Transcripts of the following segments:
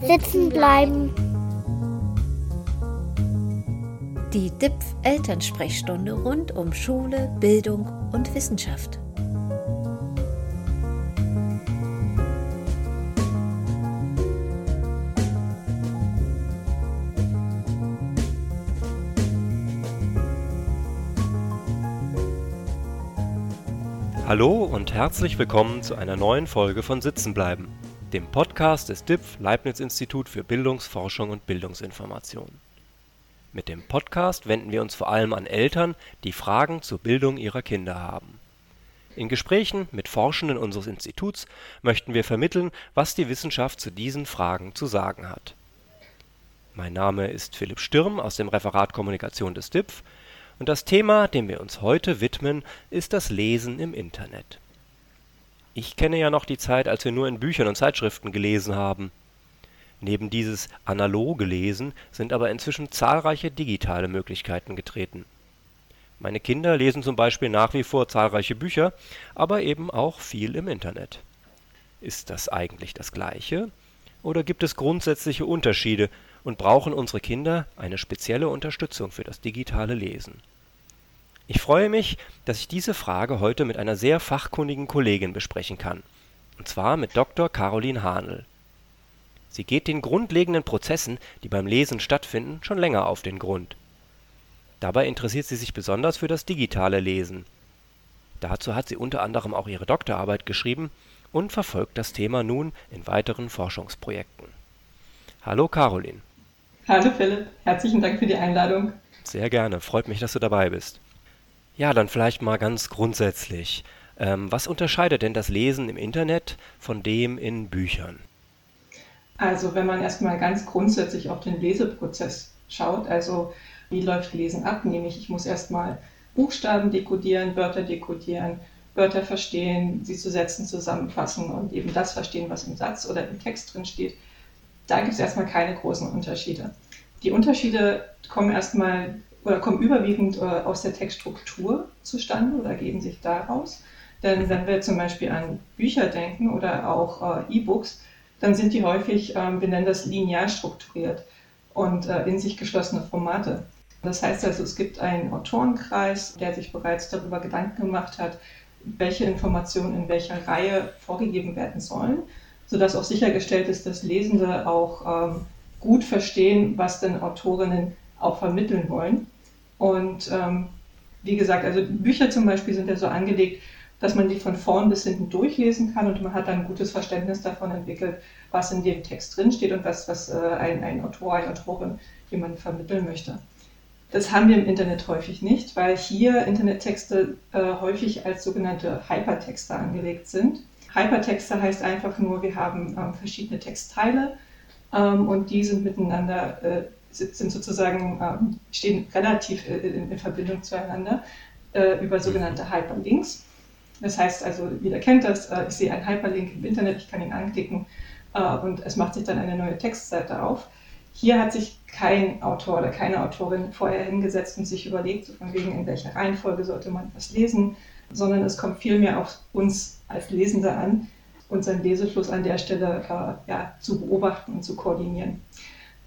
Sitzen bleiben. Die DIPF Elternsprechstunde rund um Schule, Bildung und Wissenschaft. Hallo und herzlich willkommen zu einer neuen Folge von Sitzenbleiben, dem Podcast des DIPF Leibniz Institut für Bildungsforschung und Bildungsinformation. Mit dem Podcast wenden wir uns vor allem an Eltern, die Fragen zur Bildung ihrer Kinder haben. In Gesprächen mit Forschenden unseres Instituts möchten wir vermitteln, was die Wissenschaft zu diesen Fragen zu sagen hat. Mein Name ist Philipp Stürm aus dem Referat Kommunikation des DIPF und das Thema, dem wir uns heute widmen, ist das Lesen im Internet. Ich kenne ja noch die Zeit, als wir nur in Büchern und Zeitschriften gelesen haben. Neben dieses analoge Lesen sind aber inzwischen zahlreiche digitale Möglichkeiten getreten. Meine Kinder lesen zum Beispiel nach wie vor zahlreiche Bücher, aber eben auch viel im Internet. Ist das eigentlich das Gleiche? Oder gibt es grundsätzliche Unterschiede und brauchen unsere Kinder eine spezielle Unterstützung für das digitale Lesen? Ich freue mich, dass ich diese Frage heute mit einer sehr fachkundigen Kollegin besprechen kann, und zwar mit Dr. Caroline Hahnl. Sie geht den grundlegenden Prozessen, die beim Lesen stattfinden, schon länger auf den Grund. Dabei interessiert sie sich besonders für das digitale Lesen. Dazu hat sie unter anderem auch ihre Doktorarbeit geschrieben und verfolgt das Thema nun in weiteren Forschungsprojekten. Hallo Caroline. Hallo Philipp, herzlichen Dank für die Einladung. Sehr gerne, freut mich, dass du dabei bist. Ja, dann vielleicht mal ganz grundsätzlich. Ähm, was unterscheidet denn das Lesen im Internet von dem in Büchern? Also wenn man erstmal ganz grundsätzlich auf den Leseprozess schaut, also wie läuft Lesen ab, nämlich ich muss erstmal Buchstaben dekodieren, Wörter dekodieren, Wörter verstehen, sie zu Sätzen zusammenfassen und eben das verstehen, was im Satz oder im Text drin steht. Da gibt es erstmal keine großen Unterschiede. Die Unterschiede kommen erstmal oder kommen überwiegend äh, aus der Textstruktur zustande oder geben sich daraus. Denn wenn wir zum Beispiel an Bücher denken oder auch äh, E-Books, dann sind die häufig, ähm, wir nennen das linear strukturiert und äh, in sich geschlossene Formate. Das heißt also, es gibt einen Autorenkreis, der sich bereits darüber Gedanken gemacht hat, welche Informationen in welcher Reihe vorgegeben werden sollen, sodass auch sichergestellt ist, dass Lesende auch ähm, gut verstehen, was denn Autorinnen auch vermitteln wollen. Und ähm, wie gesagt, also Bücher zum Beispiel sind ja so angelegt, dass man die von vorn bis hinten durchlesen kann und man hat dann ein gutes Verständnis davon entwickelt, was in dem Text drinsteht und was, was äh, ein, ein Autor, eine Autorin jemand vermitteln möchte. Das haben wir im Internet häufig nicht, weil hier Internettexte äh, häufig als sogenannte Hypertexte angelegt sind. Hypertexte heißt einfach nur, wir haben ähm, verschiedene Textteile ähm, und die sind miteinander äh, sind sozusagen, ähm, stehen relativ äh, in, in, Verbindung zueinander äh, über sogenannte Hyperlinks. Das heißt also, jeder kennt das, äh, ich sehe einen Hyperlink im Internet, ich kann ihn anklicken äh, und es macht sich dann eine neue Textseite auf. Hier hat sich kein Autor oder keine Autorin vorher hingesetzt und sich überlegt, von wegen in welcher Reihenfolge sollte man was lesen, sondern es kommt vielmehr auf uns als Lesende an, unseren Lesefluss an der Stelle ja, zu beobachten und zu koordinieren.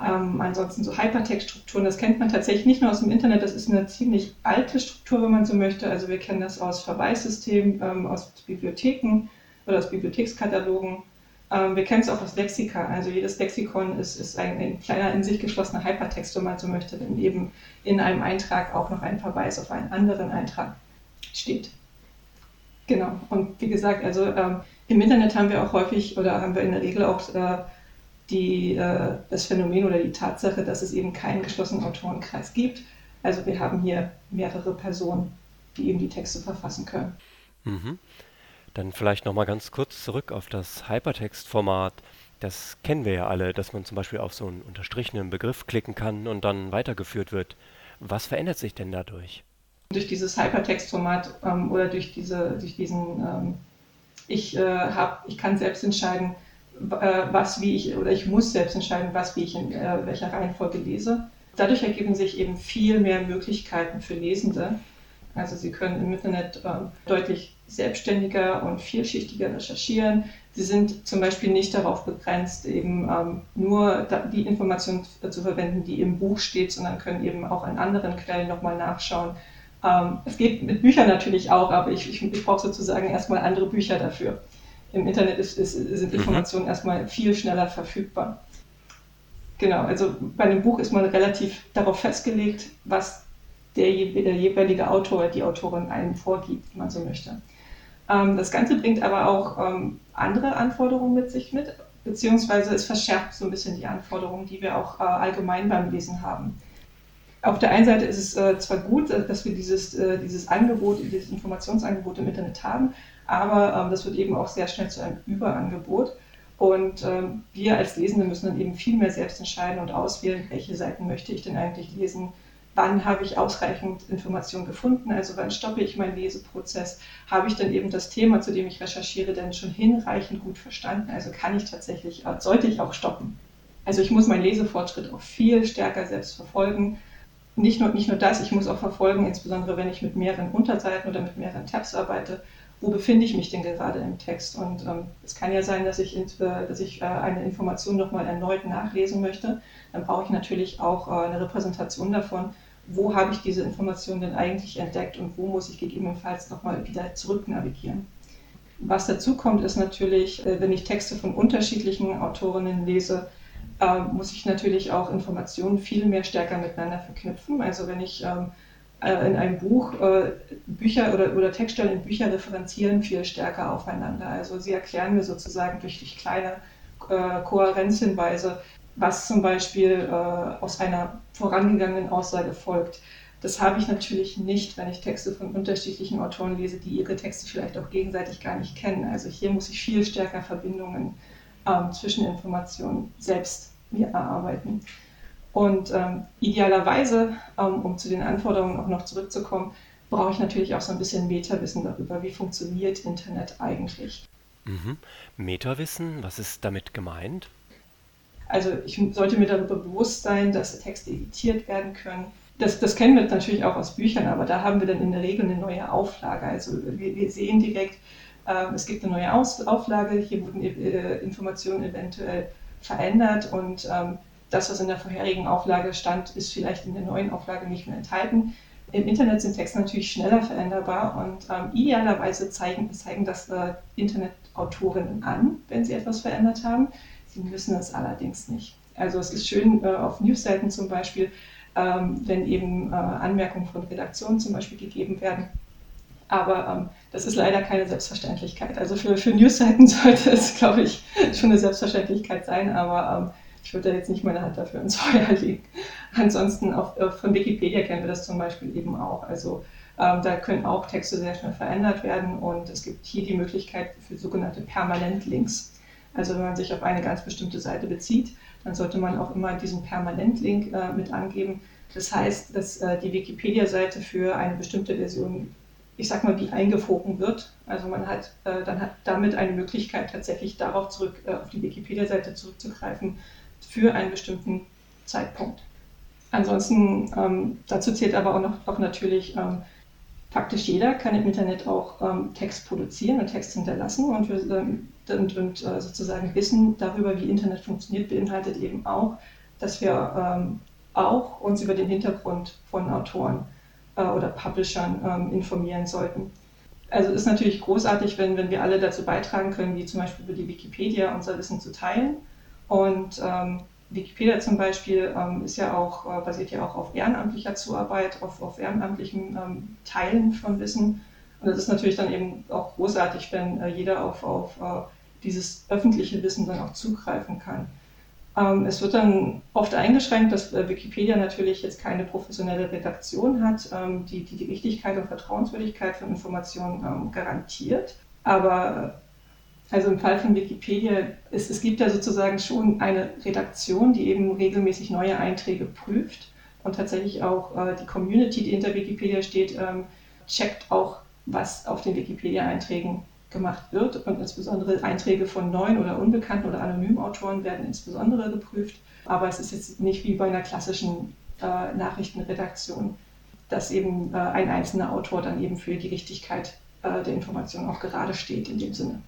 Ähm, ansonsten so Hypertext-Strukturen, das kennt man tatsächlich nicht nur aus dem Internet, das ist eine ziemlich alte Struktur, wenn man so möchte. Also wir kennen das aus Verweissystemen, ähm, aus Bibliotheken oder aus Bibliothekskatalogen. Ähm, wir kennen es auch aus Lexika. Also jedes Lexikon ist, ist ein, ein, kleiner, in sich geschlossener Hypertext, wenn man so möchte, denn eben in einem Eintrag auch noch ein Verweis auf einen anderen Eintrag steht. Genau. Und wie gesagt, also ähm, im Internet haben wir auch häufig oder haben wir in der Regel auch äh, die, äh, das Phänomen oder die Tatsache, dass es eben keinen geschlossenen Autorenkreis gibt. Also wir haben hier mehrere Personen, die eben die Texte verfassen können. Mhm. Dann vielleicht nochmal ganz kurz zurück auf das Hypertext-Format. Das kennen wir ja alle, dass man zum Beispiel auf so einen unterstrichenen Begriff klicken kann und dann weitergeführt wird. Was verändert sich denn dadurch? Durch dieses Hypertext-Format ähm, oder durch, diese, durch diesen, ähm, ich, äh, hab, ich kann selbst entscheiden, was wie ich, oder ich muss selbst entscheiden, was wie ich in äh, welcher Reihenfolge lese. Dadurch ergeben sich eben viel mehr Möglichkeiten für Lesende, Also Sie können im Internet äh, deutlich selbstständiger und vielschichtiger recherchieren. Sie sind zum Beispiel nicht darauf begrenzt, eben ähm, nur die Information zu verwenden, die im Buch steht, sondern können eben auch an anderen Quellen nochmal nachschauen. Ähm, es geht mit Büchern natürlich auch, aber ich, ich, ich brauche sozusagen erstmal andere Bücher dafür. Im Internet ist, ist, sind mhm. Informationen mhm. erstmal viel schneller verfügbar. Genau, also bei einem Buch ist man relativ darauf festgelegt, was der, der jeweilige Autor, die Autorin einem vorgibt, wenn man so möchte. Ähm, das Ganze bringt aber auch ähm, andere Anforderungen mit sich mit, beziehungsweise es verschärft so ein bisschen die Anforderungen, die wir auch äh, allgemein beim Lesen haben. Auf der einen Seite ist es äh, zwar gut, dass wir dieses, äh, dieses Angebot, dieses Informationsangebot im Internet haben, aber ähm, das wird eben auch sehr schnell zu einem Überangebot. Und ähm, wir als Lesende müssen dann eben viel mehr selbst entscheiden und auswählen, welche Seiten möchte ich denn eigentlich lesen, wann habe ich ausreichend Informationen gefunden, also wann stoppe ich meinen Leseprozess, habe ich dann eben das Thema, zu dem ich recherchiere, denn schon hinreichend gut verstanden, also kann ich tatsächlich, äh, sollte ich auch stoppen. Also ich muss meinen Lesefortschritt auch viel stärker selbst verfolgen. Nicht nur, nicht nur das, ich muss auch verfolgen, insbesondere wenn ich mit mehreren Unterseiten oder mit mehreren Tabs arbeite, wo befinde ich mich denn gerade im Text? Und ähm, es kann ja sein, dass ich, dass ich äh, eine Information nochmal erneut nachlesen möchte. Dann brauche ich natürlich auch äh, eine Repräsentation davon, wo habe ich diese Information denn eigentlich entdeckt und wo muss ich gegebenenfalls nochmal wieder zurück navigieren. Was dazu kommt, ist natürlich, äh, wenn ich Texte von unterschiedlichen Autorinnen lese, äh, muss ich natürlich auch Informationen viel mehr stärker miteinander verknüpfen. Also wenn ich ähm, äh, in einem Buch äh, Bücher oder, oder Textstellen in Bücher referenzieren viel stärker aufeinander. Also sie erklären mir sozusagen durch, durch kleine äh, Kohärenzhinweise, was zum Beispiel äh, aus einer vorangegangenen Aussage folgt. Das habe ich natürlich nicht, wenn ich Texte von unterschiedlichen Autoren lese, die ihre Texte vielleicht auch gegenseitig gar nicht kennen. Also hier muss ich viel stärker Verbindungen ähm, zwischen Informationen selbst mir erarbeiten. Und ähm, idealerweise, ähm, um zu den Anforderungen auch noch zurückzukommen, brauche ich natürlich auch so ein bisschen Metawissen darüber, wie funktioniert Internet eigentlich. Mhm. Metawissen, was ist damit gemeint? Also ich sollte mir darüber bewusst sein, dass Texte editiert werden können. Das, das kennen wir natürlich auch aus Büchern, aber da haben wir dann in der Regel eine neue Auflage. Also wir, wir sehen direkt, äh, es gibt eine neue Aus Auflage, hier wurden äh, Informationen eventuell verändert und ähm, das, was in der vorherigen Auflage stand, ist vielleicht in der neuen Auflage nicht mehr enthalten. Im Internet sind Texte natürlich schneller veränderbar und ähm, idealerweise zeigen, zeigen das äh, Internetautorinnen an, wenn sie etwas verändert haben. Sie müssen es allerdings nicht. Also es ist schön äh, auf Newsseiten zum Beispiel, ähm, wenn eben äh, Anmerkungen von Redaktionen zum Beispiel gegeben werden. Aber ähm, das ist leider keine Selbstverständlichkeit. Also für, für Newsseiten sollte es, glaube ich, schon eine Selbstverständlichkeit sein, aber ähm, ich würde da jetzt nicht meine Hand dafür ins Feuer legen. Ansonsten auf, äh, von Wikipedia kennen wir das zum Beispiel eben auch. Also ähm, da können auch Texte sehr schnell verändert werden und es gibt hier die Möglichkeit für sogenannte Permanentlinks. Also wenn man sich auf eine ganz bestimmte Seite bezieht, dann sollte man auch immer diesen Permanentlink äh, mit angeben. Das heißt, dass äh, die Wikipedia-Seite für eine bestimmte Version, ich sag mal, wie eingefroren wird. Also man hat äh, dann hat damit eine Möglichkeit, tatsächlich darauf zurück, äh, auf die Wikipedia-Seite zurückzugreifen, für einen bestimmten Zeitpunkt. Ansonsten, ähm, dazu zählt aber auch, noch, auch natürlich, ähm, faktisch jeder kann im Internet auch ähm, Text produzieren und Text hinterlassen und, ähm, und, und äh, sozusagen Wissen darüber, wie Internet funktioniert, beinhaltet eben auch, dass wir ähm, auch uns über den Hintergrund von Autoren äh, oder Publishern ähm, informieren sollten. Also ist natürlich großartig, wenn, wenn wir alle dazu beitragen können, wie zum Beispiel über die Wikipedia unser Wissen zu teilen und ähm, Wikipedia zum Beispiel ähm, ist ja auch, äh, basiert ja auch auf ehrenamtlicher Zuarbeit, auf, auf ehrenamtlichen ähm, Teilen von Wissen. Und das ist natürlich dann eben auch großartig, wenn äh, jeder auf, auf äh, dieses öffentliche Wissen dann auch zugreifen kann. Ähm, es wird dann oft eingeschränkt, dass äh, Wikipedia natürlich jetzt keine professionelle Redaktion hat, ähm, die, die, die Richtigkeit und Vertrauenswürdigkeit von Informationen ähm, garantiert. Aber also im Fall von Wikipedia, es, es gibt ja sozusagen schon eine Redaktion, die eben regelmäßig neue Einträge prüft und tatsächlich auch äh, die Community, die hinter Wikipedia steht, ähm, checkt auch, was auf den Wikipedia-Einträgen gemacht wird. Und insbesondere Einträge von neuen oder unbekannten oder anonymen Autoren werden insbesondere geprüft. Aber es ist jetzt nicht wie bei einer klassischen äh, Nachrichtenredaktion. dass eben äh, ein einzelner Autor dann eben für die Richtigkeit äh, der Information auch gerade steht in dem Sinne.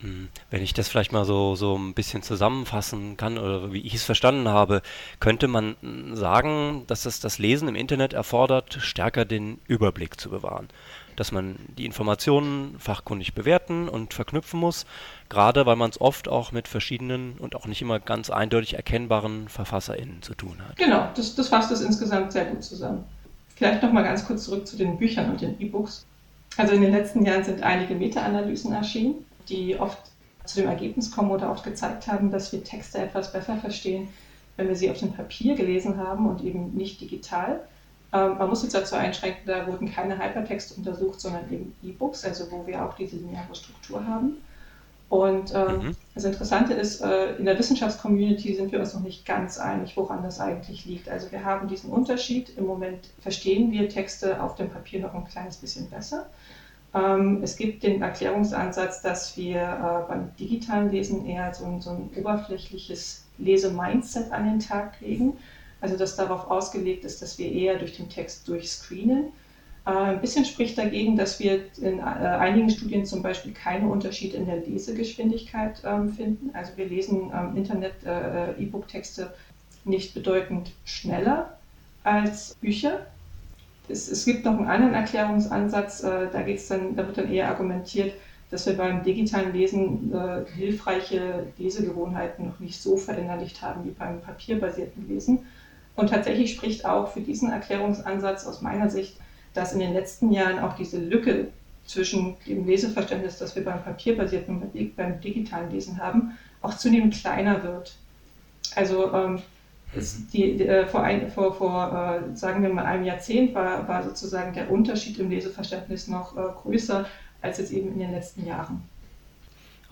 Hm, wenn ich das vielleicht mal so, so ein bisschen zusammenfassen kann oder wie ich es verstanden habe, könnte man sagen, dass es das Lesen im Internet erfordert, stärker den Überblick zu bewahren. Dass man die Informationen fachkundig bewerten und verknüpfen muss, gerade weil man es oft auch mit verschiedenen und auch nicht immer ganz eindeutig erkennbaren VerfasserInnen zu tun hat. Genau, das, das fasst es insgesamt sehr gut zusammen. Vielleicht noch mal ganz kurz zurück zu den Büchern und den E-Books. Also in den letzten Jahren sind einige Meta-Analysen erschienen die oft zu dem Ergebnis kommen oder auch gezeigt haben, dass wir Texte etwas besser verstehen, wenn wir sie auf dem Papier gelesen haben und eben nicht digital. Ähm, man muss jetzt dazu einschränken, da wurden keine Hypertexte untersucht, sondern eben E-Books, also wo wir auch diese lineare Struktur haben. Und ähm, mhm. das Interessante ist, äh, in der Wissenschaftscommunity sind wir uns noch nicht ganz einig, woran das eigentlich liegt. Also wir haben diesen Unterschied. Im Moment verstehen wir Texte auf dem Papier noch ein kleines bisschen besser. Ähm, es gibt den Erklärungsansatz, dass wir äh, beim digitalen Lesen eher so ein, so ein oberflächliches Lesemindset an den Tag legen. Also das darauf ausgelegt ist, dass wir eher durch den Text durchscreenen. Äh, ein bisschen spricht dagegen, dass wir in äh, einigen Studien zum Beispiel keine Unterschiede in der Lesegeschwindigkeit ähm, finden. Also wir lesen ähm, Internet-E-Book-Texte nicht bedeutend schneller als Bücher es, es gibt noch einen anderen Erklärungsansatz, äh, da, geht's dann, da wird dann eher argumentiert, dass wir beim digitalen Lesen äh, hilfreiche Lesegewohnheiten noch nicht so verinnerlicht haben wie beim papierbasierten Lesen. Und tatsächlich spricht auch für diesen Erklärungsansatz aus meiner Sicht, dass in den letzten Jahren auch diese Lücke zwischen dem Leseverständnis, das wir beim papierbasierten und beim digitalen Lesen haben, auch zunehmend kleiner wird. Also ähm, die, die, äh, vor, ein, vor, vor äh, sagen wir mal, einem Jahrzehnt war, war sozusagen der Unterschied im Leseverständnis noch äh, größer als jetzt eben in den letzten Jahren.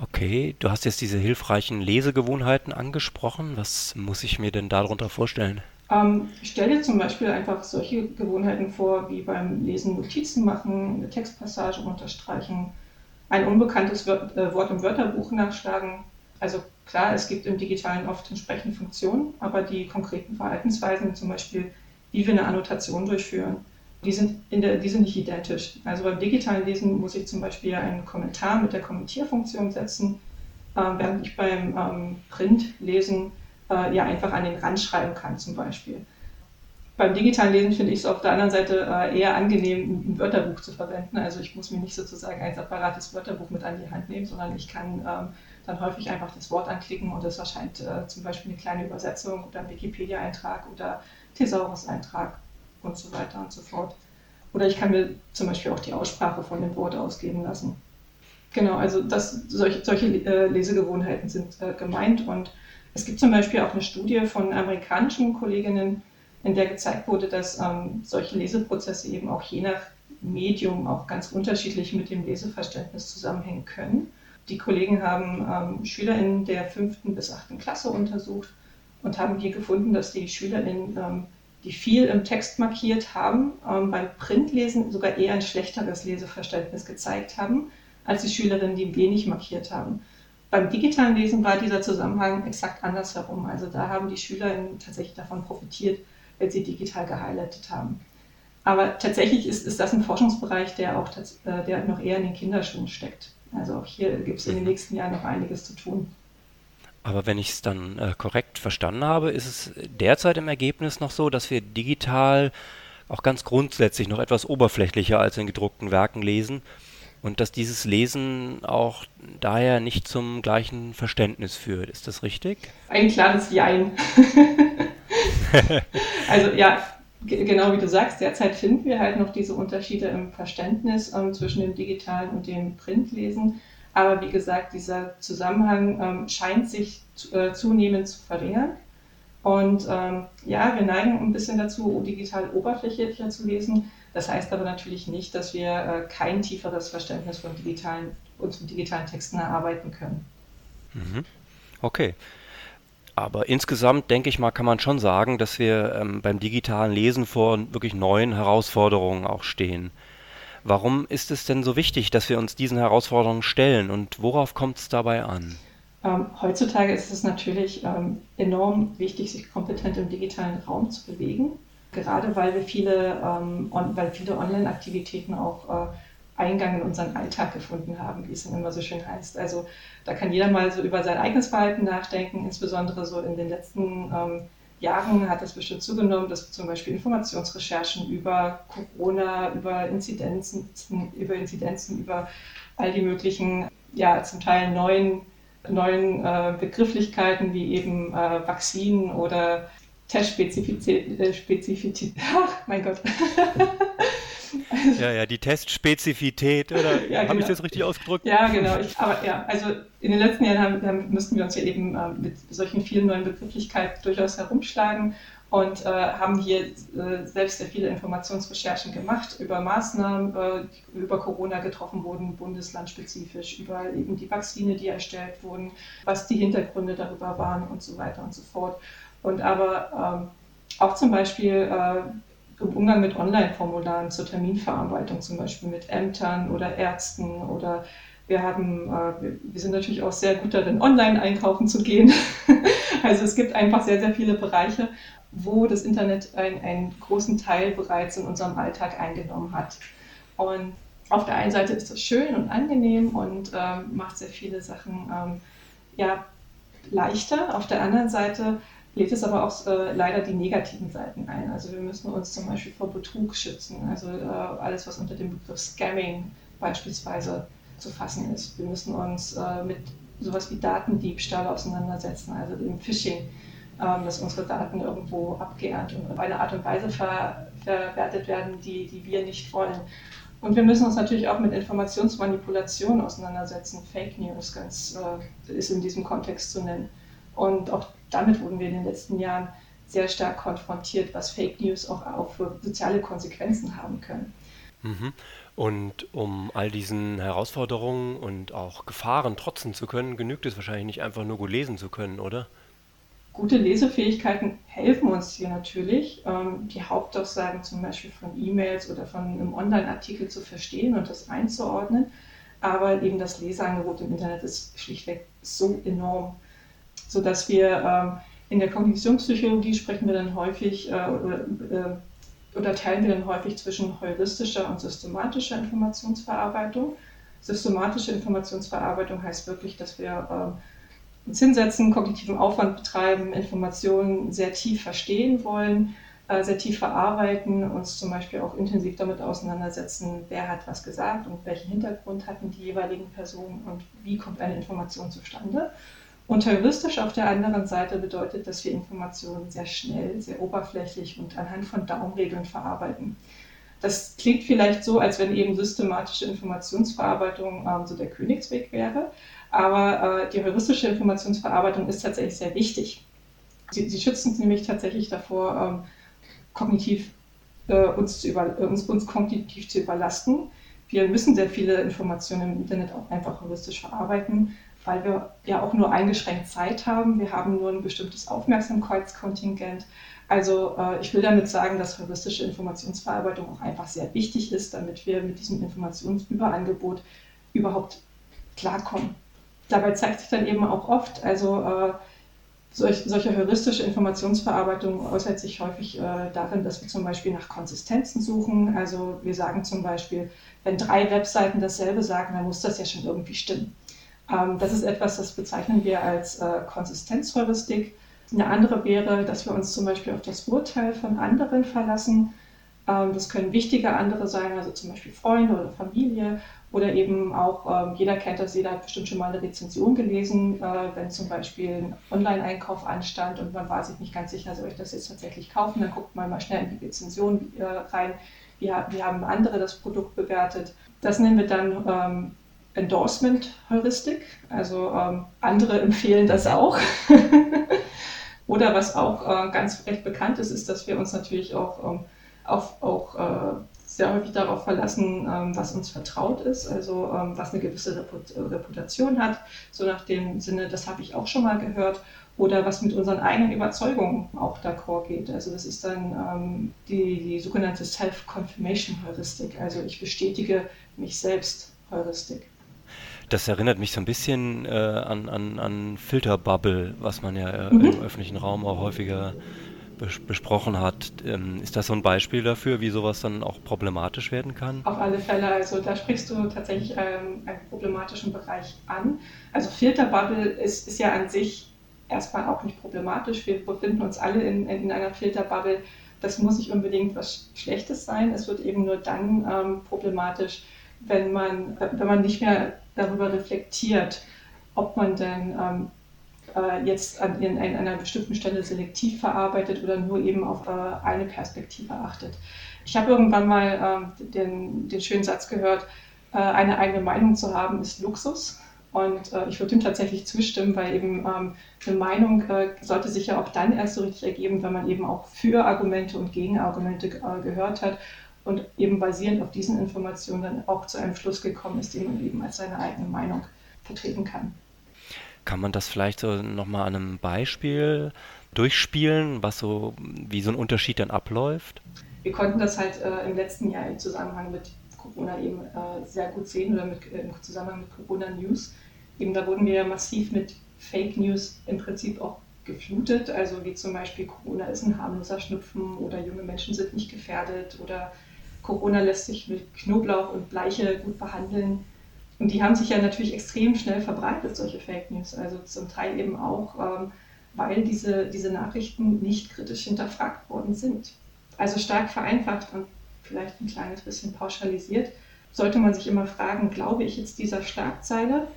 Okay, du hast jetzt diese hilfreichen Lesegewohnheiten angesprochen. Was muss ich mir denn darunter vorstellen? Ähm, stell dir zum Beispiel einfach solche Gewohnheiten vor, wie beim Lesen Notizen machen, eine Textpassage unterstreichen, ein unbekanntes Wort, äh, Wort im Wörterbuch nachschlagen. Also Klar, es gibt im Digitalen oft entsprechende Funktionen, aber die konkreten Verhaltensweisen, zum Beispiel, wie wir eine Annotation durchführen, die sind, der, die sind nicht identisch. Also beim digitalen Lesen muss ich zum Beispiel einen Kommentar mit der Kommentierfunktion setzen, äh, während ich beim ähm, Printlesen äh, ja einfach an den Rand schreiben kann zum Beispiel. Beim digitalen Lesen finde ich es auf der anderen Seite äh, eher angenehm, ein Wörterbuch zu verwenden. Also ich muss mir nicht sozusagen ein separates Wörterbuch mit an die Hand nehmen, sondern ich kann ähm, dann häufig einfach das Wort anklicken und es erscheint äh, zum Beispiel eine kleine Übersetzung oder ein Wikipedia-Eintrag oder Thesaurus-Eintrag und so weiter und so fort. Oder ich kann mir zum Beispiel auch die Aussprache von dem Wort ausgeben lassen. Genau, also das, solche, solche äh, Lesegewohnheiten sind äh, gemeint und es gibt zum Beispiel auch eine Studie von amerikanischen Kolleginnen, in der gezeigt wurde, dass ähm, solche Leseprozesse eben auch je nach Medium auch ganz unterschiedlich mit dem Leseverständnis zusammenhängen können. Die Kollegen haben ähm, SchülerInnen der fünften bis achten Klasse untersucht und haben hier gefunden, dass die SchülerInnen, ähm, die viel im Text markiert haben, ähm, beim Printlesen sogar eher ein schlechteres Leseverständnis gezeigt haben, als die Schülerinnen, die wenig markiert haben. Beim digitalen Lesen war dieser Zusammenhang exakt andersherum. Also da haben die SchülerInnen tatsächlich davon profitiert, wenn sie digital gehighlightet haben. Aber tatsächlich ist, ist das ein Forschungsbereich, der auch äh, der noch eher in den Kinderschuhen steckt. Also auch hier gibt es in den mhm. nächsten Jahren noch einiges zu tun. Aber wenn ich es dann äh, korrekt verstanden habe, ist es derzeit im Ergebnis noch so, dass wir digital auch ganz grundsätzlich noch etwas oberflächlicher als in gedruckten Werken lesen und dass dieses Lesen auch daher nicht zum gleichen Verständnis führt. Ist das richtig? Ein klares Jein. also ja, genau wie du sagst, derzeit finden wir halt noch diese Unterschiede im Verständnis ähm, zwischen dem digitalen und dem Printlesen. Aber wie gesagt, dieser Zusammenhang ähm, scheint sich äh, zunehmend zu verringern. Und ähm, ja, wir neigen ein bisschen dazu, digital oberflächlicher zu lesen. Das heißt aber natürlich nicht, dass wir äh, kein tieferes Verständnis von digitalen und digitalen Texten erarbeiten können. Mhm. Okay. Aber insgesamt, denke ich mal, kann man schon sagen, dass wir ähm, beim digitalen Lesen vor wirklich neuen Herausforderungen auch stehen. Warum ist es denn so wichtig, dass wir uns diesen Herausforderungen stellen und worauf kommt es dabei an? Ähm, heutzutage ist es natürlich ähm, enorm wichtig, sich kompetent im digitalen Raum zu bewegen. Gerade weil wir viele, ähm, on, viele Online-Aktivitäten auch äh, Eingang in unseren Alltag gefunden haben, wie es dann immer so schön heißt. Also da kann jeder mal so über sein eigenes Verhalten nachdenken, insbesondere so in den letzten ähm, Jahren hat das bestimmt zugenommen, dass zum Beispiel Informationsrecherchen über Corona, über Inzidenzen, über Inzidenzen, über all die möglichen, ja, zum Teil neuen, neuen äh, Begrifflichkeiten wie eben äh, Vakzinen oder Testspezifität, äh, ach mein Gott. ja, ja, die Testspezifität, oder ja, habe genau. ich das richtig ausgedrückt? Ja, genau. Ich, aber ja, also in den letzten Jahren haben, haben, mussten wir uns ja eben äh, mit solchen vielen neuen Begrifflichkeiten durchaus herumschlagen und äh, haben hier äh, selbst sehr viele Informationsrecherchen gemacht über Maßnahmen, äh, die über Corona getroffen wurden, bundeslandspezifisch, über eben die Vakzine, die erstellt wurden, was die Hintergründe darüber waren und so weiter und so fort. Und aber ähm, auch zum Beispiel äh, im Umgang mit Online-Formularen zur Terminverarbeitung, zum Beispiel mit Ämtern oder Ärzten oder wir haben, äh, wir sind natürlich auch sehr gut darin, online einkaufen zu gehen. also es gibt einfach sehr, sehr viele Bereiche, wo das Internet ein, einen großen Teil bereits in unserem Alltag eingenommen hat. Und auf der einen Seite ist das schön und angenehm und ähm, macht sehr viele Sachen ähm, ja, leichter. Auf der anderen Seite lädt es aber auch äh, leider die negativen Seiten ein. Also wir müssen uns zum Beispiel vor Betrug schützen, also äh, alles, was unter dem Begriff Scamming beispielsweise zu fassen ist. Wir müssen uns äh, mit sowas wie Datendiebstahl auseinandersetzen, also dem Phishing, ähm, dass unsere Daten irgendwo abgeehrt und auf eine Art und Weise ver verwertet werden, die, die wir nicht wollen. Und wir müssen uns natürlich auch mit Informationsmanipulation auseinandersetzen. Fake News ganz, äh, ist in diesem Kontext zu nennen. Und auch damit wurden wir in den letzten Jahren sehr stark konfrontiert, was Fake News auch, auch für soziale Konsequenzen haben können. Mhm. Und um all diesen Herausforderungen und auch Gefahren trotzen zu können, genügt es wahrscheinlich nicht einfach nur gut lesen zu können, oder? Gute Lesefähigkeiten helfen uns hier natürlich, ähm, die Hauptaussagen zum Beispiel von E-Mails oder von einem Online-Artikel zu verstehen und das einzuordnen. Aber eben das Leseangebot im Internet ist schlichtweg so enorm sodass wir ähm, in der Kognitionspsychologie sprechen wir dann häufig äh, oder, äh, teilen wir dann häufig zwischen heuristischer und systematischer Informationsverarbeitung. Systematische Informationsverarbeitung heißt wirklich, dass wir äh, uns hinsetzen, kognitiven Aufwand betreiben, Informationen sehr tief verstehen wollen, äh, sehr tief verarbeiten, uns zum Beispiel auch intensiv damit auseinandersetzen, wer hat was gesagt und welchen Hintergrund hatten die jeweiligen Personen und wie kommt eine Information zustande. Und heuristisch auf der anderen Seite bedeutet, dass wir Informationen sehr schnell, sehr oberflächlich und anhand von Daumenregeln verarbeiten. Das klingt vielleicht so, als wenn eben systematische Informationsverarbeitung ähm, so der Königsweg wäre, aber äh, die heuristische Informationsverarbeitung ist tatsächlich sehr wichtig. Sie, sie schützt uns nämlich tatsächlich davor, ähm, kognitiv äh, uns, über, uns, uns kognitiv zu überlasten. Wir müssen sehr viele Informationen im Internet auch einfach heuristisch verarbeiten weil wir ja auch nur eingeschränkt Zeit haben. Wir haben nur ein bestimmtes Aufmerksamkeitskontingent. Also äh, ich will damit sagen, dass heuristische Informationsverarbeitung auch einfach sehr wichtig ist, damit wir mit diesem Informationsüberangebot überhaupt klarkommen. Dabei zeigt sich dann eben auch oft, also äh, solch, solche heuristische Informationsverarbeitung äußert sich häufig äh, darin, dass wir zum Beispiel nach Konsistenzen suchen. Also wir sagen zum Beispiel, wenn drei Webseiten dasselbe sagen, dann muss das ja schon irgendwie stimmen. Ähm, das ist etwas, das bezeichnen wir als äh, Konsistenzheuristik. Eine andere wäre, dass wir uns zum Beispiel auf das Urteil von anderen verlassen. Ähm, das können wichtige andere sein, also zum Beispiel Freunde oder Familie oder eben auch, ähm, jeder kennt das, jeder hat bestimmt schon mal eine Rezension gelesen, äh, wenn zum Beispiel ein Online-Einkauf anstand und man war sich nicht ganz sicher, soll ich das jetzt tatsächlich kaufen, dann guckt man mal schnell in die Rezension äh, rein, wie, wie haben andere das Produkt bewertet. Das nennen wir dann Endorsement-Heuristik. Also ähm, andere empfehlen das auch. Oder was auch äh, ganz recht bekannt ist, ist, dass wir uns natürlich auch, ähm, auf, auch äh, sehr häufig darauf verlassen, ähm, was uns vertraut ist, also ähm, was eine gewisse Reput Reputation hat, so nach dem Sinne, das habe ich auch schon mal gehört, oder was mit unseren eigenen Überzeugungen auch d'accord geht. Also das ist dann ähm, die, die sogenannte Self-Confirmation-Heuristik, also ich bestätige mich selbst Heuristik. Das erinnert mich so ein bisschen äh, an, an, an Filterbubble, was man ja äh, mhm. im öffentlichen Raum auch häufiger bes besprochen hat. Ähm, ist das so ein Beispiel dafür, wie sowas dann auch problematisch werden kann? Auf alle Fälle. Also da sprichst du tatsächlich ähm, einen problematischen Bereich an. Also Filterbubble ist, ist ja an sich erstmal auch nicht problematisch. Wir befinden uns alle in, in einer Filterbubble. Das muss nicht unbedingt was Schlechtes sein. Es wird eben nur dann ähm, problematisch, wenn man, wenn man nicht mehr darüber reflektiert, ob man denn ähm, äh, jetzt an, in, an, einer bestimmten Stelle selektiv verarbeitet oder nur eben auf äh, eine Perspektive achtet. Ich habe irgendwann mal äh, den, den schönen Satz gehört, äh, eine eigene Meinung zu haben ist Luxus. Und äh, ich würde ihm tatsächlich zustimmen, weil eben ähm, eine Meinung äh, sollte sich ja auch dann erst so richtig ergeben, wenn man eben auch für Argumente und Gegenargumente gehört hat und eben basierend auf diesen Informationen dann auch zu einem Schluss gekommen ist, den man eben als seine eigene Meinung vertreten kann. Kann man das vielleicht so nochmal an einem Beispiel durchspielen, was so, wie so ein Unterschied dann abläuft? Wir konnten das halt äh, im letzten Jahr im Zusammenhang mit Corona eben äh, sehr gut sehen oder mit, äh, im Zusammenhang mit Corona News. Eben da wurden wir massiv mit Fake News im Prinzip auch geflutet, also wie zum Beispiel Corona ist ein harmloser Schnupfen oder junge Menschen sind nicht gefährdet oder Corona lässt sich mit Knoblauch und Bleiche gut behandeln. Und die haben sich ja natürlich extrem schnell verbreitet, solche Fake News. Also zum Teil eben auch, ähm, weil diese, diese Nachrichten nicht kritisch hinterfragt worden sind. Also stark vereinfacht und vielleicht ein kleines bisschen pauschalisiert, sollte man sich immer fragen, glaube ich jetzt dieser Schlagzeile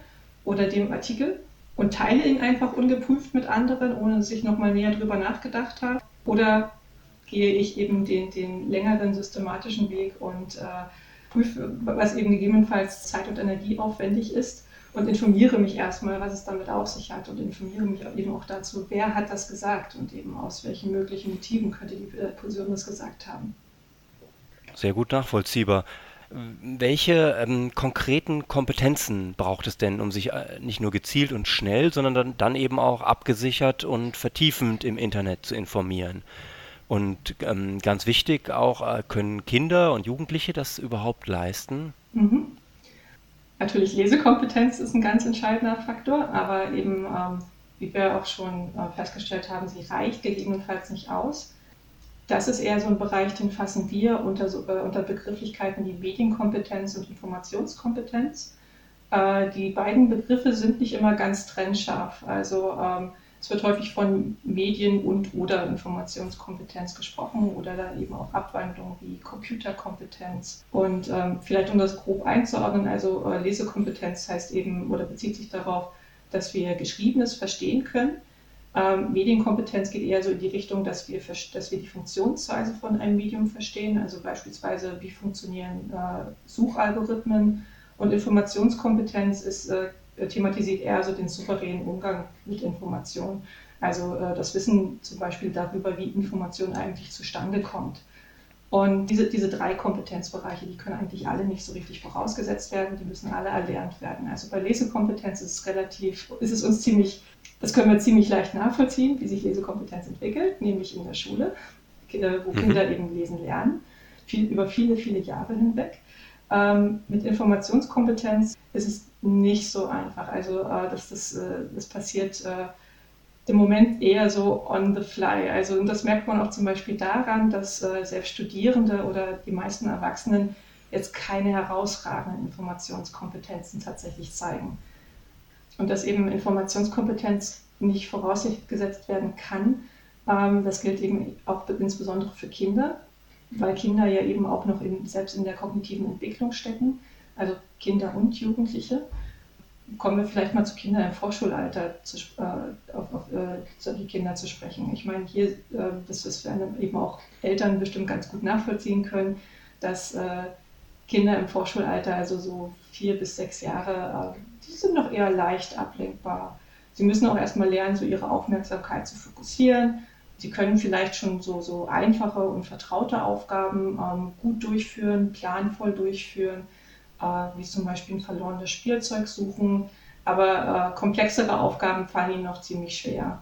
oder dem Artikel und teile ihn einfach ungeprüft mit anderen, ohne dass ich nochmal näher drüber nachgedacht habe? Oder gehe ich eben den, den längeren systematischen Weg und äh, prüfe, was eben gegebenenfalls zeit- und energieaufwendig ist und informiere mich erstmal, was es damit auf sich hat und informiere mich eben auch dazu, wer hat das gesagt und eben aus welchen möglichen Motiven könnte die Person das gesagt haben. Sehr gut nachvollziehbar. Welche ähm, konkreten Kompetenzen braucht es denn, um sich äh, nicht nur gezielt und schnell, sondern dann, dann eben auch abgesichert und vertiefend im Internet zu informieren? Und ähm, ganz wichtig auch, äh, können Kinder und Jugendliche das überhaupt leisten? Mhm. Natürlich Lesekompetenz ist ein ganz entscheidender Faktor, aber eben, ähm, wie wir auch schon äh, festgestellt haben, sie reicht gegebenenfalls nicht aus. Das ist eher so ein Bereich, den fassen wir unter, äh, unter Begrifflichkeiten wie Medienkompetenz und Informationskompetenz. Äh, die beiden Begriffe sind nicht immer ganz trennscharf. Also ähm, es wird häufig von Medien- und oder Informationskompetenz gesprochen oder dann eben auch Abwandlungen wie Computerkompetenz. Und ähm, vielleicht um das grob einzuordnen, also äh, Lesekompetenz heißt eben oder bezieht sich darauf, dass wir Geschriebenes verstehen können. Ähm, Medienkompetenz geht eher so in die Richtung, dass wir, dass wir die Funktionsweise von einem Medium verstehen, also beispielsweise wie funktionieren äh, Suchalgorithmen. Und Informationskompetenz ist äh, thematisiert eher so den souveränen Umgang mit Informationen. Also äh, das Wissen zum Beispiel darüber, wie Information eigentlich zustande kommt. Und diese, diese drei Kompetenzbereiche, die können eigentlich alle nicht so richtig vorausgesetzt werden, die müssen alle erlernt werden. Also bei Lesekompetenz ist es relativ, ist es uns ziemlich, das können wir ziemlich leicht nachvollziehen, wie sich Lesekompetenz entwickelt, nämlich in der Schule, wo mhm. Kinder eben lesen lernen, viel, über viele, viele Jahre hinweg. Ähm, mit Informationskompetenz ist es nicht so einfach. Also äh, das, das, äh, das passiert äh, im Moment eher so on the fly. Also und das merkt man auch zum Beispiel daran, dass äh, selbst Studierende oder die meisten Erwachsenen jetzt keine herausragenden Informationskompetenzen tatsächlich zeigen. Und dass eben Informationskompetenz nicht vorausgesetzt werden kann, ähm, das gilt eben auch insbesondere für Kinder, weil Kinder ja eben auch noch in, selbst in der kognitiven Entwicklung stecken also Kinder und Jugendliche. Kommen wir vielleicht mal zu Kindern im Vorschulalter, zu, äh, auf, auf äh, die Kinder zu sprechen. Ich meine, hier, äh, das ist eben auch Eltern bestimmt ganz gut nachvollziehen können, dass äh, Kinder im Vorschulalter, also so vier bis sechs Jahre, äh, die sind noch eher leicht ablenkbar. Sie müssen auch erstmal lernen, so ihre Aufmerksamkeit zu fokussieren. Sie können vielleicht schon so, so einfache und vertraute Aufgaben ähm, gut durchführen, planvoll durchführen wie zum Beispiel ein verlorenes Spielzeug suchen. Aber äh, komplexere Aufgaben fallen ihnen noch ziemlich schwer.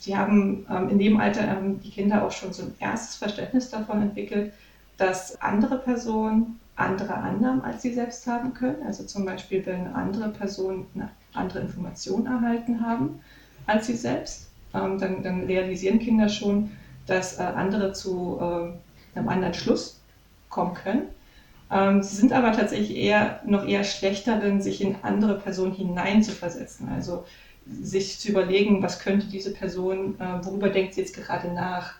Sie haben ähm, in dem Alter ähm, die Kinder auch schon so ein erstes Verständnis davon entwickelt, dass andere Personen andere Annahmen als sie selbst haben können. Also zum Beispiel, wenn andere Personen eine andere Informationen erhalten haben als sie selbst, ähm, dann, dann realisieren Kinder schon, dass äh, andere zu äh, einem anderen Schluss kommen können. Ähm, sie sind aber tatsächlich eher noch eher schlechter darin, sich in andere Personen hineinzuversetzen. Also sich zu überlegen, was könnte diese Person, äh, worüber denkt sie jetzt gerade nach?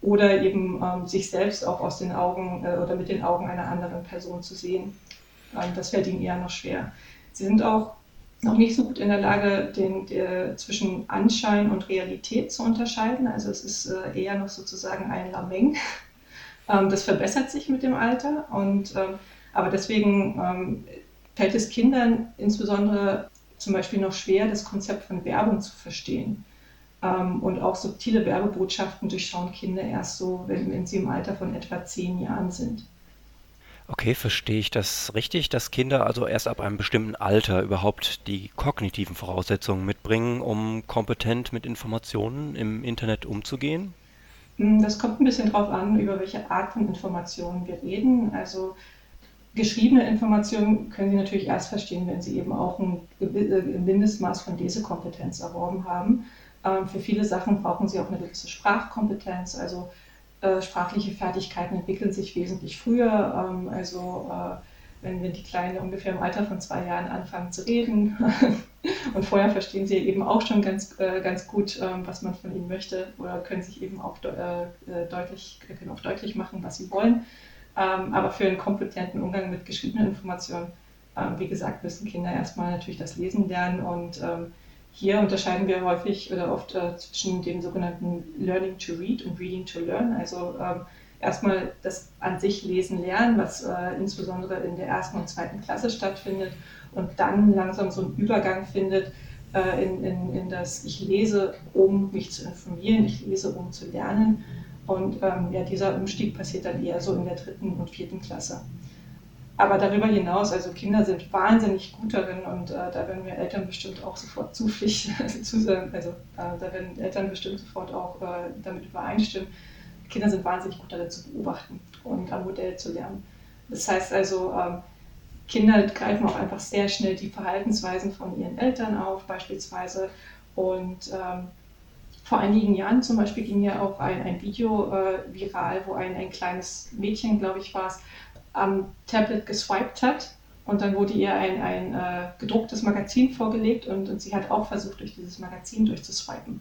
Oder eben ähm, sich selbst auch aus den Augen äh, oder mit den Augen einer anderen Person zu sehen. Ähm, das fällt ihnen eher noch schwer. Sie sind auch noch nicht so gut in der Lage, den, der, zwischen Anschein und Realität zu unterscheiden. Also es ist äh, eher noch sozusagen ein Lameng. Ähm, das verbessert sich mit dem Alter. Und, ähm, aber deswegen ähm, fällt es Kindern insbesondere zum Beispiel noch schwer, das Konzept von Werbung zu verstehen. Und auch subtile Werbebotschaften durchschauen Kinder erst so, wenn, wenn sie im Alter von etwa zehn Jahren sind. Okay, verstehe ich das richtig, dass Kinder also erst ab einem bestimmten Alter überhaupt die kognitiven Voraussetzungen mitbringen, um kompetent mit Informationen im Internet umzugehen? Hm, das kommt ein bisschen darauf an, über welche Art von Informationen wir reden. Also geschriebene Informationen können Sie natürlich erst verstehen, wenn Sie eben auch ein äh, Mindestmaß von Lesekompetenz erworben haben. Ähm, für viele Sachen brauchen Sie auch eine gewisse Sprachkompetenz. Also äh, sprachliche Fertigkeiten entwickeln sich wesentlich früher. Ähm, also äh, wenn, wenn die Kleinen ungefähr im Alter von zwei Jahren anfangen zu reden und vorher verstehen sie eben auch schon ganz, äh, ganz gut, ähm, was man von ihnen möchte oder können sich eben auch äh, äh, deutlich, können auch deutlich machen, was sie wollen. Ähm, aber für einen kompetenten Umgang mit geschriebenen Informationen, ähm, wie gesagt, müssen Kinder erstmal natürlich das Lesen lernen und hier unterscheiden wir häufig oder oft zwischen dem sogenannten Learning to Read und Reading to Learn. Also erstmal das an sich Lesen lernen, was äh, insbesondere in der ersten und zweiten Klasse stattfindet und dann langsam so einen Übergang findet äh, in, in, in das Ich lese, um mich zu informieren, ich lese, um zu lernen. Und ähm, ja, dieser Umstieg passiert dann eher so in der dritten und vierten Klasse. Aber darüber hinaus, also Kinder sind wahnsinnig gut darin und äh, da werden wir Eltern bestimmt auch sofort zupflichten, also, also äh, da werden Eltern bestimmt sofort auch äh, damit übereinstimmen. Kinder sind wahnsinnig gut darin zu beobachten und am Modell zu lernen. Das heißt also, ähm, Kinder greifen auch einfach sehr schnell die Verhaltensweisen von ihren Eltern auf, beispielsweise. Und ähm, vor einigen Jahren zum Beispiel ging ja auch ein, ein Video äh, viral, wo ein, ein kleines Mädchen, glaube ich, war es, am Tablet geswiped hat und dann wurde ihr ein, ein äh, gedrucktes Magazin vorgelegt und, und, sie hat auch versucht, durch dieses Magazin durchzuswipen.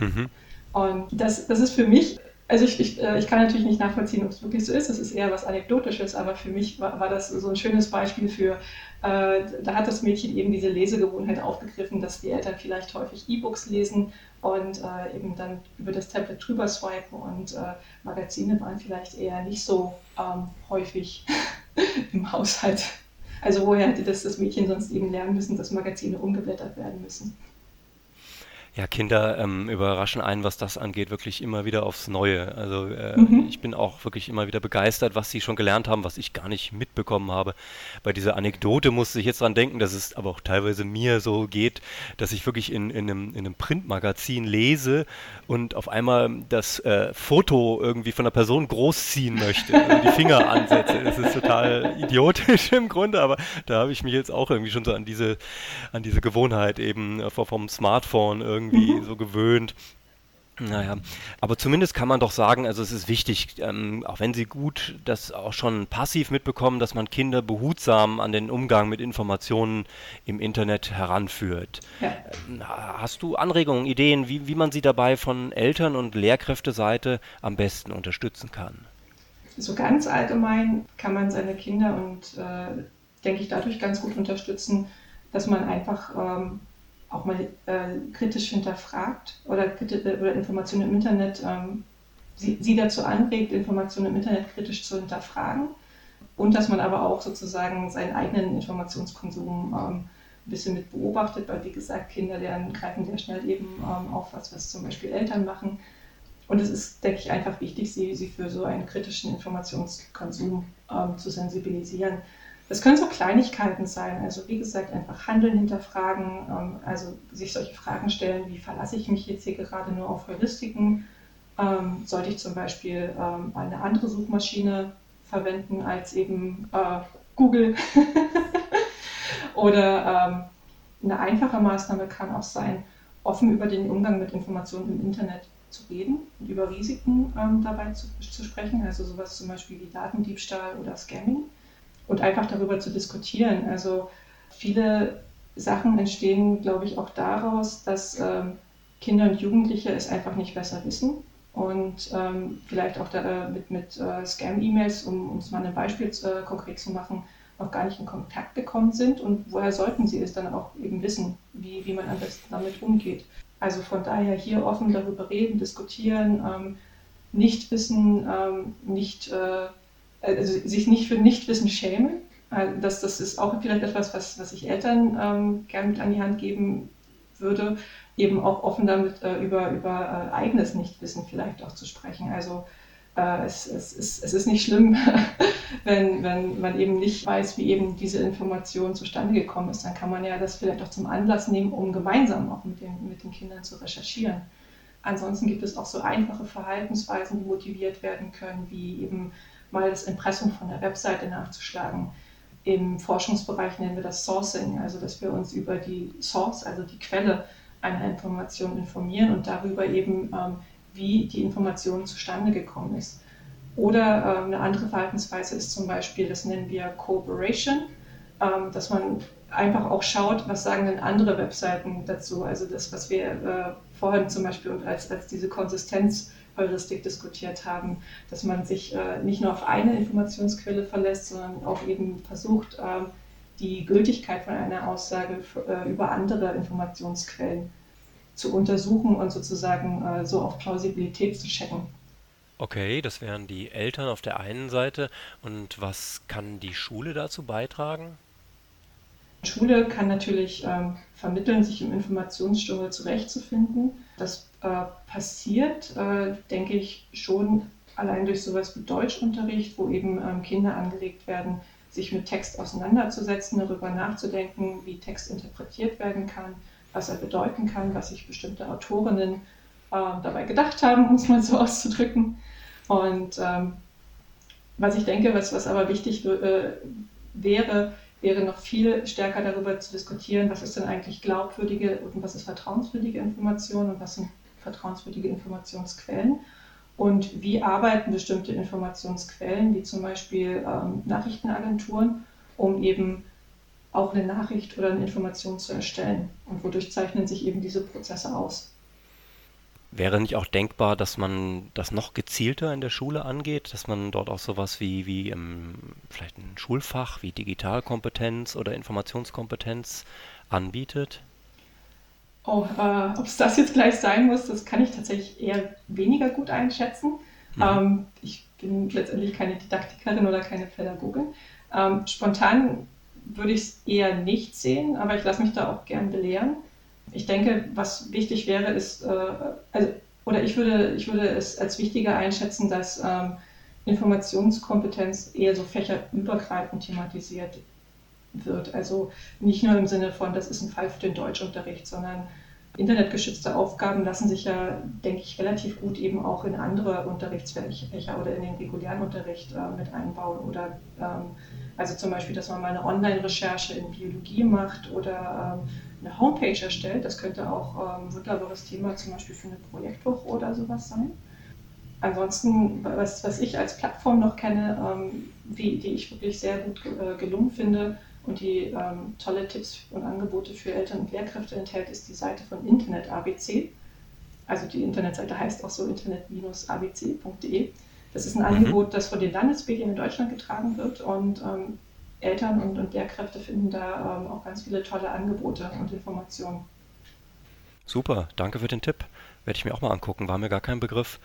Mhm. Und das, das ist für mich, also ich, ich, äh, ich kann natürlich nicht nachvollziehen, ob es wirklich so ist, das ist eher was Anekdotisches, aber für mich war, war das so ein schönes Beispiel für, äh, da hat das Mädchen eben diese Lesegewohnheit aufgegriffen, dass die Eltern vielleicht häufig E-Books lesen und äh, eben dann über das Tablet drüber swipen und äh, Magazine waren vielleicht eher nicht so ähm, häufig im Haushalt. Also woher hätte das, das Mädchen sonst eben lernen müssen, dass Magazine umgeblättert werden müssen? Ja, Kinder ähm, überraschen einen, was das angeht, wirklich immer wieder aufs Neue. Also äh, mhm. ich bin auch wirklich immer wieder begeistert, was sie schon gelernt haben, was ich gar nicht mitbekommen habe. Bei dieser Anekdote musste ich jetzt dran denken, dass es aber auch teilweise mir so geht, dass ich wirklich in, in, einem, in einem Printmagazin lese und auf einmal das äh, Foto irgendwie von der Person großziehen möchte, also die Finger ansetze. Das ist total idiotisch im Grunde, aber da habe ich mich jetzt auch irgendwie schon so an diese, an diese Gewohnheit eben äh, vom Smartphone irgendwie irgendwie mhm. so gewöhnt. Naja, aber zumindest kann man doch sagen, also es ist wichtig, ähm, auch wenn Sie gut das auch schon passiv mitbekommen, dass man Kinder behutsam an den Umgang mit Informationen im Internet heranführt. Ja. Ähm, hast du Anregungen, Ideen, wie, wie man sie dabei von Eltern- und Lehrkräfteseite am besten unterstützen kann? So ganz allgemein kann man seine Kinder und, äh, denke ich, dadurch ganz gut unterstützen, dass man einfach ähm, auch mal äh, kritisch hinterfragt oder, äh, oder Informationen im Internet, ähm, sie, sie dazu anregt, Informationen im Internet kritisch zu hinterfragen und dass man aber auch sozusagen seinen eigenen Informationskonsum ähm, ein bisschen mit beobachtet, weil wie gesagt, Kinder lernen, greifen sehr schnell eben ähm, auf was, was zum Beispiel Eltern machen. Und es ist, denke ich, einfach wichtig, sie, sie für so einen kritischen Informationskonsum ähm, zu sensibilisieren. Das können so Kleinigkeiten sein, also wie gesagt, einfach Handeln hinterfragen, ähm, also sich solche Fragen stellen, wie verlasse ich mich jetzt hier gerade nur auf Heuristiken? Ähm, sollte ich zum Beispiel ähm, eine andere Suchmaschine verwenden als eben äh, Google? Oder eine einfache Maßnahme kann auch sein, offen über den Umgang mit Informationen im Internet zu reden und über Risiken ähm, dabei zu, zu sprechen, also sowas zum Beispiel wie Datendiebstahl oder Scamming und einfach darüber zu diskutieren. Also viele Sachen entstehen, glaube ich, auch daraus, dass ähm, Kinder und Jugendliche es einfach nicht besser wissen und ähm, vielleicht auch da, äh, mit, mit äh, Scam-E-Mails, um uns mal ein Beispiel äh, konkret zu machen, noch gar nicht in Kontakt gekommen sind und woher sollten sie es dann auch eben wissen, wie, wie man am besten damit umgeht. Also von daher hier offen darüber reden, diskutieren, ähm, nicht wissen, ähm, nicht, äh, also sich nicht für Nichtwissen schämen. Also das, das ist auch vielleicht etwas, was, was ich Eltern ähm, gerne mit an die Hand geben würde, eben auch offen damit äh, über, über äh, eigenes Nichtwissen vielleicht auch zu sprechen. Also äh, es, es, ist, es ist nicht schlimm, wenn, wenn man eben nicht weiß, wie eben diese Information zustande gekommen ist. Dann kann man ja das vielleicht auch zum Anlass nehmen, um gemeinsam auch mit den, mit den Kindern zu recherchieren. Ansonsten gibt es auch so einfache Verhaltensweisen, die motiviert werden können, wie eben mal das Impressum von der Webseite nachzuschlagen. Im Forschungsbereich nennen wir das Sourcing, also dass wir uns über die Source, also die Quelle einer Information informieren und darüber eben ähm, wie die Information zustande gekommen ist. Oder ähm, eine andere Verhaltensweise ist zum Beispiel, das nennen wir Cooperation, ähm, dass man einfach auch schaut, was sagen denn andere Webseiten dazu. Also das, was wir äh, vorhin zum Beispiel als, als diese Konsistenzheuristik diskutiert haben, dass man sich äh, nicht nur auf eine Informationsquelle verlässt, sondern auch eben versucht, äh, die Gültigkeit von einer Aussage äh, über andere Informationsquellen zu untersuchen und sozusagen äh, so auf Plausibilität zu checken. Okay, das wären die Eltern auf der einen Seite. Und was kann die Schule dazu beitragen? Die Schule kann natürlich ähm, vermitteln, sich im Informationsdschungel zurechtzufinden. Das äh, passiert, äh, denke ich, schon allein durch sowas wie Deutschunterricht, wo eben ähm, Kinder angeregt werden, sich mit Text auseinanderzusetzen, darüber nachzudenken, wie Text interpretiert werden kann was er bedeuten kann, was sich bestimmte Autorinnen äh, dabei gedacht haben, um es mal so auszudrücken. Und ähm, was ich denke, was, was aber wichtig äh, wäre, wäre noch viel stärker darüber zu diskutieren, was ist denn eigentlich glaubwürdige und was ist vertrauenswürdige Information und was sind vertrauenswürdige Informationsquellen und wie arbeiten bestimmte Informationsquellen, wie zum Beispiel ähm, Nachrichtenagenturen, um eben auch eine Nachricht oder eine Information zu erstellen. Und wodurch zeichnen sich eben diese Prozesse aus? Wäre nicht auch denkbar, dass man das noch gezielter in der Schule angeht, dass man dort auch sowas wie, wie im, vielleicht ein Schulfach wie Digitalkompetenz oder Informationskompetenz anbietet? Oh, äh, ob es das jetzt gleich sein muss, das kann ich tatsächlich eher weniger gut einschätzen. Mhm. Ähm, ich bin letztendlich keine Didaktikerin oder keine Pädagogin. Ähm, spontan würde ich es eher nicht sehen, aber ich lasse mich da auch gern belehren. Ich denke, was wichtig wäre, ist, äh, also, oder ich würde, ich würde es als wichtiger einschätzen, dass ähm, Informationskompetenz eher so fächerübergreifend thematisiert wird. Also nicht nur im Sinne von, das ist ein Fall für den Deutschunterricht, sondern internetgeschützte Aufgaben lassen sich ja, denke ich, relativ gut eben auch in andere Unterrichtsfächer oder in den regulären Unterricht äh, mit einbauen oder ähm, also zum Beispiel, dass man mal eine Online-Recherche in Biologie macht oder ähm, eine Homepage erstellt. Das könnte auch ähm, ein wunderbares Thema zum Beispiel für eine Projektwoche oder sowas sein. Ansonsten, was, was ich als Plattform noch kenne, ähm, wie, die ich wirklich sehr gut äh, gelungen finde und die ähm, tolle Tipps und Angebote für Eltern und Lehrkräfte enthält, ist die Seite von Internet ABC. Also die Internetseite heißt auch so internet-abc.de. Das ist ein mhm. Angebot, das von den Landesmedien in Deutschland getragen wird und ähm, Eltern und, und, Lehrkräfte finden da ähm, auch ganz viele tolle Angebote und Informationen. Super, danke für den Tipp. Werde ich mir auch mal angucken, war mir gar kein Begriff.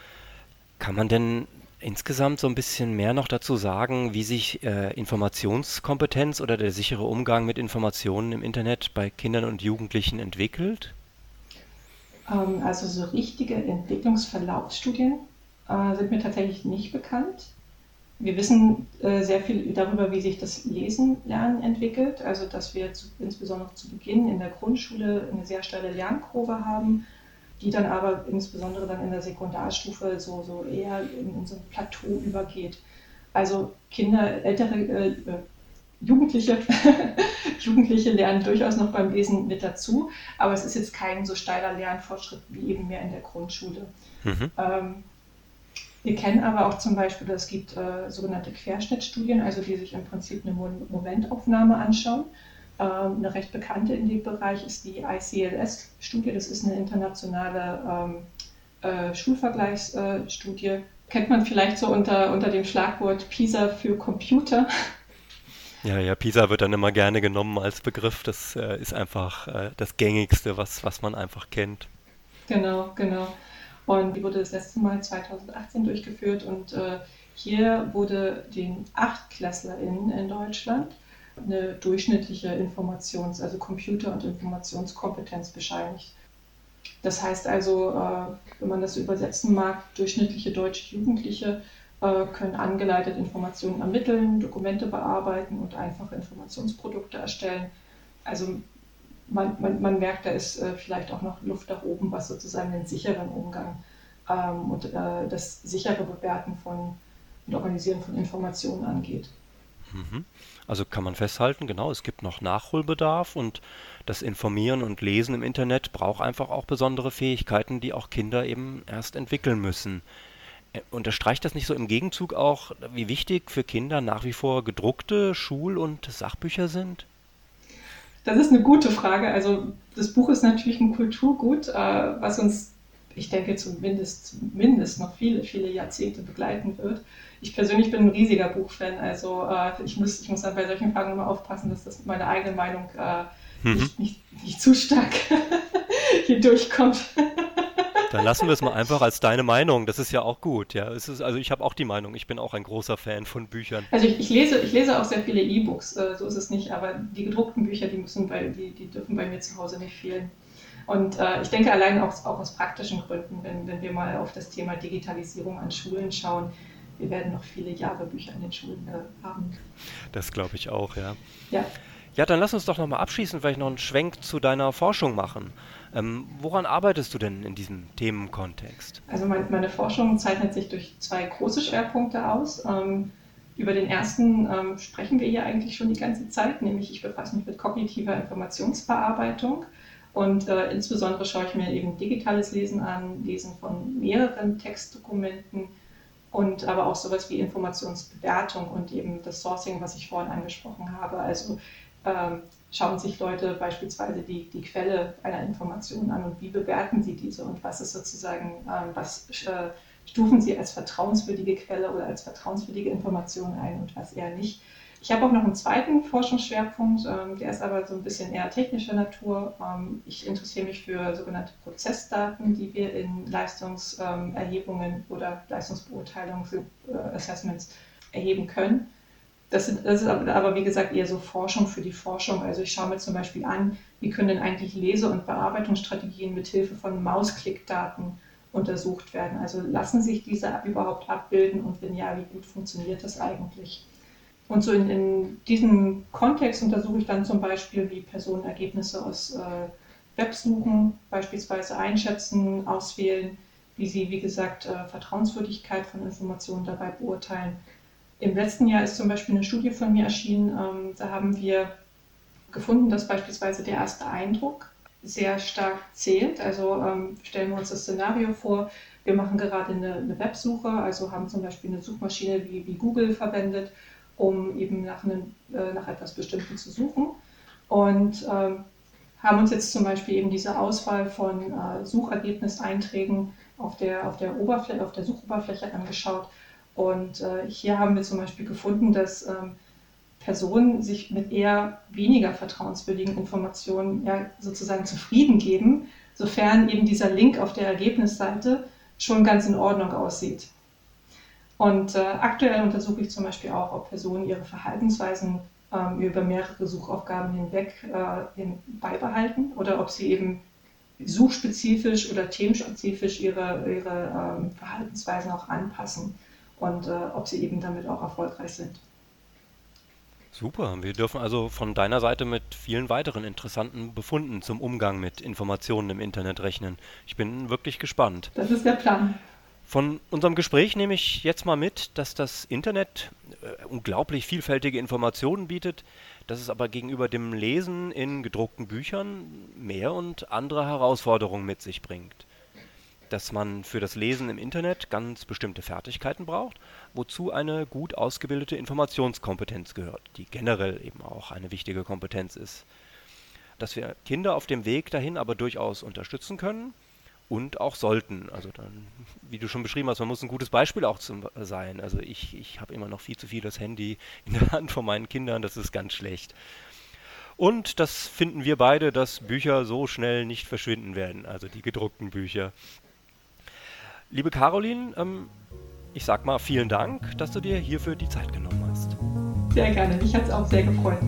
Kann man denn insgesamt so ein bisschen mehr noch dazu sagen, wie sich äh, Informationskompetenz oder der sichere Umgang mit Informationen im Internet bei Kindern und Jugendlichen entwickelt? Ähm, also so richtige Entwicklungsverlaufsstudien äh, sind mir tatsächlich nicht bekannt. Wir wissen äh, sehr viel darüber, wie sich das Lesen lernen entwickelt. Also, dass wir zu, insbesondere zu Beginn in der Grundschule eine sehr steile Lernkurve haben, die dann aber insbesondere dann in der Sekundarstufe so, so eher in, in so ein Plateau übergeht. Also Kinder, ältere, äh, Jugendliche, Jugendliche lernen durchaus noch beim Lesen mit dazu, aber es ist jetzt kein so steiler Lernfortschritt wie eben mehr in der Grundschule. Mhm. Ähm, wir kennen aber auch zum Beispiel, es gibt äh, sogenannte Querschnittstudien, also die sich im Prinzip eine Momentaufnahme anschauen. Ähm, eine recht bekannte in dem Bereich ist die ICLS-Studie. Das ist eine internationale ähm, äh, Schulvergleichsstudie. Kennt man vielleicht so unter, unter dem Schlagwort PISA für Computer. Ja, ja, PISA wird dann immer gerne genommen als Begriff. Das äh, ist einfach äh, das gängigste, was, was man einfach kennt. Genau, genau. Und die wurde das letzte Mal 2018 durchgeführt und äh, hier wurde den AchtklässlerInnen in Deutschland eine durchschnittliche Informations-, also Computer- und Informationskompetenz bescheinigt. Das heißt also, äh, wenn man das übersetzen mag, durchschnittliche deutsche Jugendliche äh, können angeleitet Informationen ermitteln, Dokumente bearbeiten und einfache Informationsprodukte erstellen. Also man, man, man merkt, da ist äh, vielleicht auch noch Luft nach oben, was sozusagen den sicheren Umgang ähm, und das sichere Bewerten von und Organisieren von Informationen angeht. Mhm. Also kann man festhalten, genau, es gibt noch Nachholbedarf und das Informieren und Lesen im Internet braucht einfach auch besondere Fähigkeiten, die auch Kinder eben erst entwickeln müssen. Unterstreicht das nicht so im Gegenzug auch, wie wichtig für Kinder nach wie vor gedruckte Schul- und Sachbücher sind? Das ist eine gute Frage. Also das Buch ist natürlich ein Kulturgut, äh, was uns, ich denke, zumindest, zumindest noch viele, viele Jahrzehnte begleiten wird. Ich persönlich bin ein riesiger Buchfan, also äh, ich, muss, ich muss dann bei solchen Fragen immer aufpassen, dass das meine eigene Meinung mhm. nicht, nicht, nicht zu stark hier durchkommt. Dann lassen wir es mal einfach als deine Meinung. Das ist ja auch gut. Ja, es ist, also ich habe auch die Meinung. Ich bin auch ein großer Fan von Büchern. Also ich, ich lese, ich lese auch sehr viele E-Books. Äh, so ist es nicht. Aber die gedruckten Bücher, die müssen bei, die, die dürfen bei mir zu Hause nicht fehlen. Und äh, ich denke allein auch, auch aus praktischen Gründen, wenn, wenn wir mal auf das Thema Digitalisierung an Schulen schauen, wir werden noch viele Jahre Bücher in den Schulen äh, haben. Das glaube ich auch, ja. Ja. Ja, dann lass uns doch nochmal abschließend vielleicht noch einen Schwenk zu deiner Forschung machen. Ähm, woran arbeitest du denn in diesem Themenkontext? Also mein, meine Forschung zeichnet sich durch zwei große Schwerpunkte aus. Ähm, über den ersten ähm, sprechen wir hier eigentlich schon die ganze Zeit, nämlich ich befasse mich mit kognitiver Informationsbearbeitung. Und äh, insbesondere schaue ich mir eben digitales Lesen an, Lesen von mehreren Textdokumenten und aber auch sowas wie Informationsbewertung und eben das Sourcing, was ich vorhin angesprochen habe. Also ähm, schauen sich Leute beispielsweise die, die Quelle einer Information an und wie bewerten sie diese und was ist sozusagen, ähm, was äh, stufen sie als vertrauenswürdige Quelle oder als vertrauenswürdige Information ein und was eher nicht. Ich habe auch noch einen zweiten Forschungsschwerpunkt, ähm, der ist aber so ein bisschen eher technischer Natur. Ähm, ich interessiere mich für sogenannte Prozessdaten, die wir in Leistungserhebungen oder Leistungsbeurteilungsassessments äh, erheben können. Das, sind, das ist aber, wie gesagt, eher so Forschung für die Forschung. Also ich schaue mir zum Beispiel an, wie können denn eigentlich Lese- und Bearbeitungsstrategien mit Hilfe von Mausklickdaten untersucht werden. Also lassen sich diese überhaupt abbilden und wenn ja, wie gut funktioniert das eigentlich? Und so in, in diesem Kontext untersuche ich dann zum Beispiel, wie Personen Ergebnisse aus äh, Websuchen beispielsweise einschätzen, auswählen, wie sie, wie gesagt, äh, Vertrauenswürdigkeit von Informationen dabei beurteilen im letzten Jahr ist zum Beispiel eine Studie von mir erschienen, ähm, da haben wir gefunden, dass beispielsweise der erste Eindruck sehr stark zählt. Also ähm, stellen wir uns das Szenario vor, wir machen gerade eine, eine, Websuche, also haben zum Beispiel eine Suchmaschine wie, wie Google verwendet, um eben nach, einem, äh, nach etwas Bestimmten zu suchen. Und ähm, haben uns jetzt zum Beispiel eben diese Auswahl von äh, Suchergebniseinträgen auf der, auf der auf der Suchoberfläche angeschaut und äh, hier haben wir zum Beispiel gefunden, dass ähm, Personen sich mit eher weniger vertrauenswürdigen Informationen ja, sozusagen zufrieden geben, sofern eben dieser Link auf der Ergebnisseite schon ganz in Ordnung aussieht. Und äh, aktuell untersuche ich zum Beispiel auch, ob Personen ihre Verhaltensweisen ähm, über mehrere Suchaufgaben hinweg äh, beibehalten oder ob sie eben suchspezifisch oder themenspezifisch ihre, ihre ähm, Verhaltensweisen auch anpassen und äh, ob sie eben damit auch erfolgreich sind. Super, wir dürfen also von deiner Seite mit vielen weiteren interessanten Befunden zum Umgang mit Informationen im Internet rechnen. Ich bin wirklich gespannt. Das ist der Plan. Von unserem Gespräch nehme ich jetzt mal mit, dass das Internet äh, unglaublich vielfältige Informationen bietet, dass es aber gegenüber dem Lesen in gedruckten Büchern mehr und andere Herausforderungen mit sich bringt. Dass man für das Lesen im Internet ganz bestimmte Fertigkeiten braucht, wozu eine gut ausgebildete Informationskompetenz gehört, die generell eben auch eine wichtige Kompetenz ist. Dass wir Kinder auf dem Weg dahin aber durchaus unterstützen können und auch sollten. Also dann, wie du schon beschrieben hast, man muss ein gutes Beispiel auch zum, sein. Also ich, ich habe immer noch viel zu viel das Handy in der Hand von meinen Kindern, das ist ganz schlecht. Und das finden wir beide, dass Bücher so schnell nicht verschwinden werden, also die gedruckten Bücher. Liebe Caroline, ähm, ich sag mal vielen Dank, dass du dir hierfür die Zeit genommen hast. Sehr gerne, mich hat es auch sehr gefreut.